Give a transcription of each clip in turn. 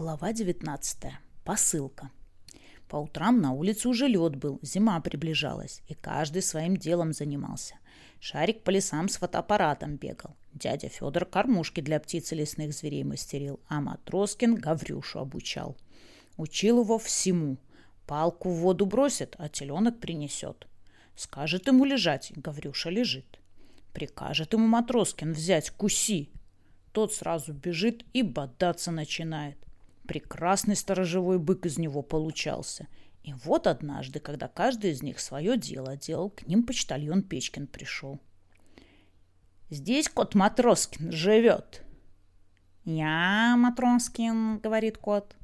Глава 19. Посылка. По утрам на улице уже лед был, зима приближалась, и каждый своим делом занимался. Шарик по лесам с фотоаппаратом бегал. Дядя Федор кормушки для птиц и лесных зверей мастерил, а Матроскин Гаврюшу обучал. Учил его всему. Палку в воду бросит, а теленок принесет. Скажет ему лежать, Гаврюша лежит. Прикажет ему Матроскин взять куси. Тот сразу бежит и бодаться начинает. Прекрасный сторожевой бык из него получался. И вот однажды, когда каждый из них свое дело делал, к ним почтальон Печкин пришел. «Здесь кот Матроскин живет». «Я Матроскин», — говорит кот.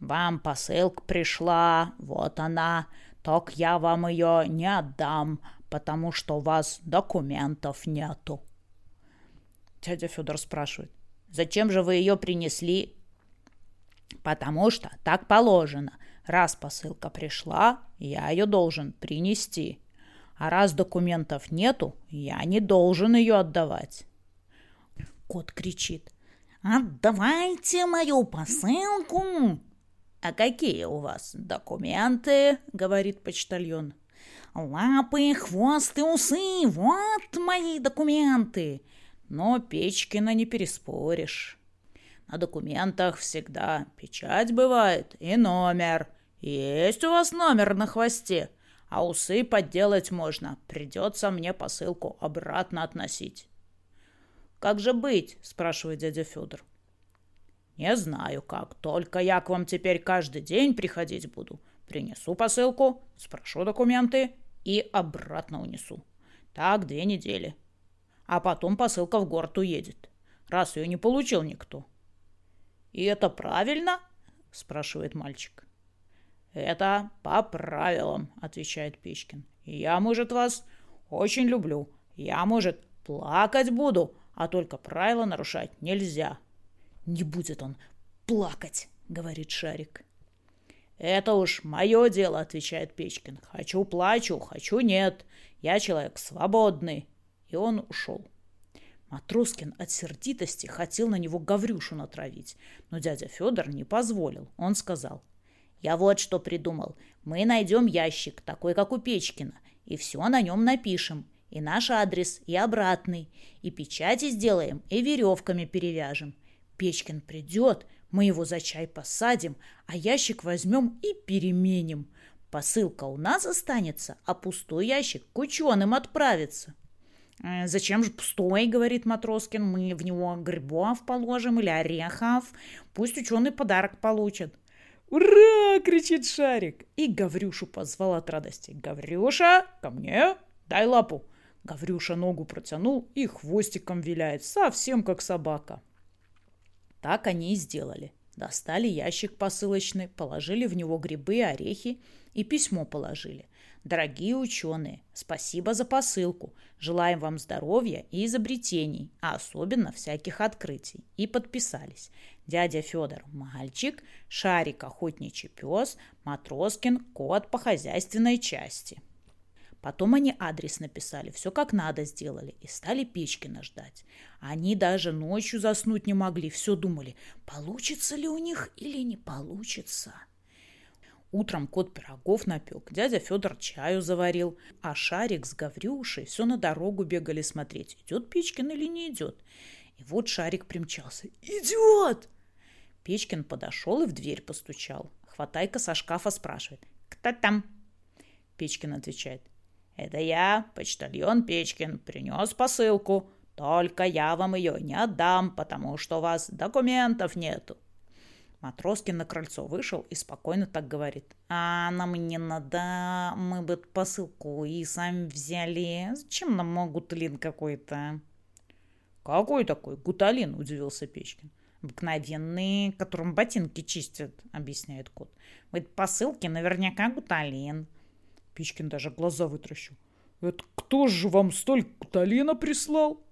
«Вам посылка пришла, вот она. Только я вам ее не отдам, потому что у вас документов нету». Дядя Федор спрашивает. «Зачем же вы ее принесли?» Потому что так положено. Раз посылка пришла, я ее должен принести. А раз документов нету, я не должен ее отдавать. Кот кричит. «Отдавайте мою посылку!» «А какие у вас документы?» — говорит почтальон. «Лапы, хвост и усы — вот мои документы!» Но Печкина не переспоришь. На документах всегда печать бывает и номер. Есть у вас номер на хвосте, а усы подделать можно. Придется мне посылку обратно относить. «Как же быть?» – спрашивает дядя Федор. «Не знаю как, только я к вам теперь каждый день приходить буду. Принесу посылку, спрошу документы и обратно унесу. Так две недели. А потом посылка в город уедет, раз ее не получил никто. «И это правильно?» – спрашивает мальчик. «Это по правилам», – отвечает Печкин. «Я, может, вас очень люблю. Я, может, плакать буду, а только правила нарушать нельзя». «Не будет он плакать», — говорит Шарик. «Это уж мое дело», — отвечает Печкин. «Хочу плачу, хочу нет. Я человек свободный». И он ушел. Матроскин от сердитости хотел на него Гаврюшу натравить, но дядя Федор не позволил. Он сказал, «Я вот что придумал. Мы найдем ящик, такой, как у Печкина, и все на нем напишем, и наш адрес, и обратный, и печати сделаем, и веревками перевяжем. Печкин придет, мы его за чай посадим, а ящик возьмем и переменим. Посылка у нас останется, а пустой ящик к ученым отправится». «Э, «Зачем же пустой?» — говорит Матроскин. «Мы в него грибов положим или орехов. Пусть ученый подарок получит». «Ура!» — кричит Шарик. И Гаврюшу позвал от радости. «Гаврюша, ко мне! Дай лапу!» Гаврюша ногу протянул и хвостиком виляет, совсем как собака. Так они и сделали. Достали ящик посылочный, положили в него грибы, орехи и письмо положили. Дорогие ученые, спасибо за посылку. Желаем вам здоровья и изобретений, а особенно всяких открытий. И подписались. Дядя Федор – мальчик, Шарик – охотничий пес, Матроскин – кот по хозяйственной части. Потом они адрес написали, все как надо сделали, и стали Печкина ждать. Они даже ночью заснуть не могли, все думали, получится ли у них или не получится. Утром кот пирогов напек, дядя Федор чаю заварил, а Шарик с Гаврюшей все на дорогу бегали смотреть, идет Печкин или не идет. И вот Шарик примчался. «Идет!» Печкин подошел и в дверь постучал. Хватайка со шкафа спрашивает. «Кто там?» Печкин отвечает. «Это я, почтальон Печкин, принес посылку. Только я вам ее не отдам, потому что у вас документов нету. Матроскин на крыльцо вышел и спокойно так говорит. «А нам не надо, мы бы посылку и сами взяли. Зачем нам гуталин какой-то?» «Какой такой гуталин?» – удивился Печкин. «Обыкновенный, которым ботинки чистят», – объясняет кот. «В этой посылке наверняка гуталин». Печкин даже глаза вытращил. «Это кто же вам столько гуталина прислал?»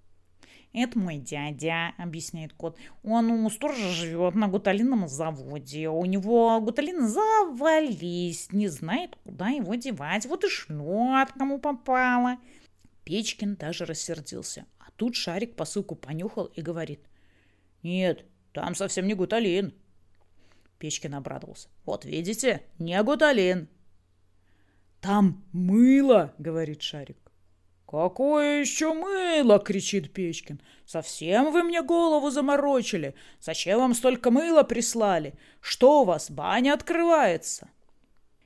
«Это мой дядя», — объясняет кот. «Он у сторожа живет на гуталинном заводе. У него гуталины завались, не знает, куда его девать. Вот и шлет, кому попало». Печкин даже рассердился. А тут Шарик посылку понюхал и говорит. «Нет, там совсем не гуталин». Печкин обрадовался. «Вот видите, не гуталин». «Там мыло!» — говорит Шарик. «Какое еще мыло?» — кричит Печкин. «Совсем вы мне голову заморочили? Зачем вам столько мыла прислали? Что у вас, баня открывается?»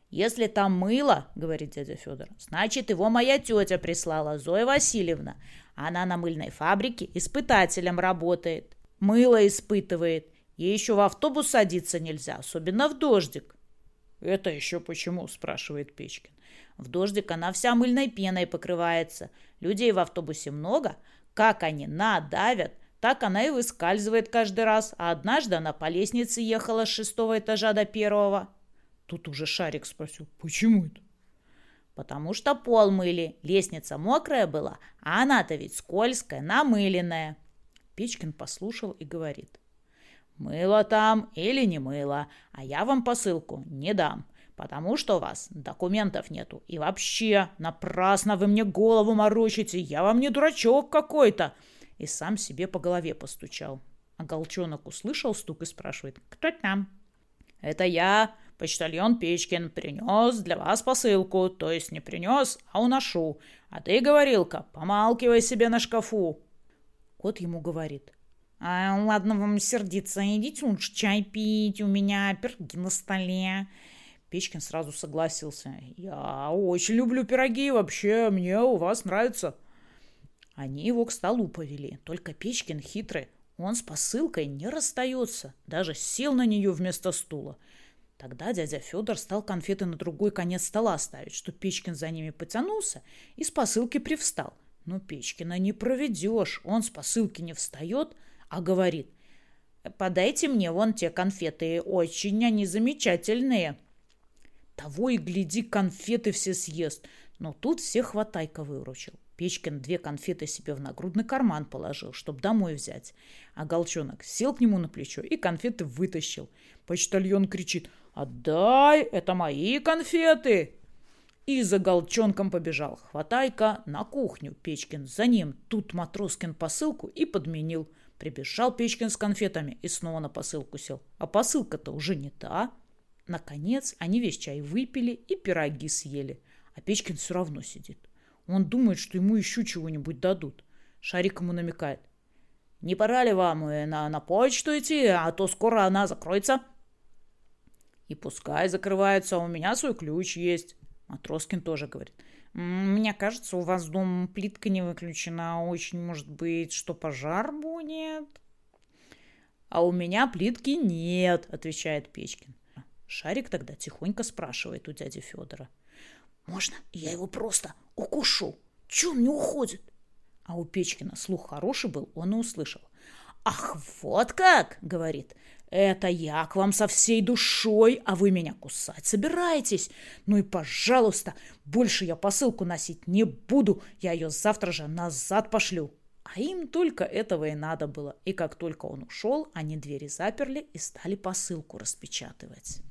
«Если там мыло, — говорит дядя Федор, — значит, его моя тетя прислала, Зоя Васильевна. Она на мыльной фабрике испытателем работает. Мыло испытывает. Ей еще в автобус садиться нельзя, особенно в дождик». «Это еще почему?» — спрашивает Печкин. В дождик она вся мыльной пеной покрывается. Людей в автобусе много. Как они надавят, так она и выскальзывает каждый раз. А однажды она по лестнице ехала с шестого этажа до первого. Тут уже Шарик спросил, почему это? Потому что пол мыли, лестница мокрая была, а она-то ведь скользкая, намыленная. Печкин послушал и говорит. Мыло там или не мыло, а я вам посылку не дам потому что у вас документов нету. И вообще, напрасно вы мне голову морочите, я вам не дурачок какой-то. И сам себе по голове постучал. А Голчонок услышал стук и спрашивает, кто там? Это я, почтальон Печкин, принес для вас посылку. То есть не принес, а уношу. А ты, говорилка, помалкивай себе на шкафу. Кот ему говорит, а, ладно вам сердиться, идите лучше чай пить, у меня пироги на столе. Печкин сразу согласился. «Я очень люблю пироги, вообще мне у вас нравится». Они его к столу повели, только Печкин хитрый. Он с посылкой не расстается, даже сел на нее вместо стула. Тогда дядя Федор стал конфеты на другой конец стола ставить, что Печкин за ними потянулся и с посылки привстал. Но Печкина не проведешь, он с посылки не встает, а говорит, «Подайте мне вон те конфеты, очень они замечательные». Того и гляди, конфеты все съест. Но тут всех хватайка выручил. Печкин две конфеты себе в нагрудный карман положил, чтобы домой взять. А Голчонок сел к нему на плечо и конфеты вытащил. Почтальон кричит «Отдай, это мои конфеты!» И за Голчонком побежал. Хватайка на кухню. Печкин за ним. Тут Матроскин посылку и подменил. Прибежал Печкин с конфетами и снова на посылку сел. А посылка-то уже не та. Наконец, они весь чай выпили и пироги съели. А Печкин все равно сидит. Он думает, что ему еще чего-нибудь дадут. Шарик ему намекает. «Не пора ли вам на, на почту идти, а то скоро она закроется?» «И пускай закрывается, у меня свой ключ есть». Матроскин тоже говорит. «Мне кажется, у вас дом плитка не выключена. Очень может быть, что пожар будет?» «А у меня плитки нет», — отвечает Печкин. Шарик тогда тихонько спрашивает у дяди Федора. «Можно я его просто укушу? Чего он не уходит?» А у Печкина слух хороший был, он и услышал. «Ах, вот как!» — говорит. «Это я к вам со всей душой, а вы меня кусать собираетесь? Ну и, пожалуйста, больше я посылку носить не буду, я ее завтра же назад пошлю». А им только этого и надо было. И как только он ушел, они двери заперли и стали посылку распечатывать.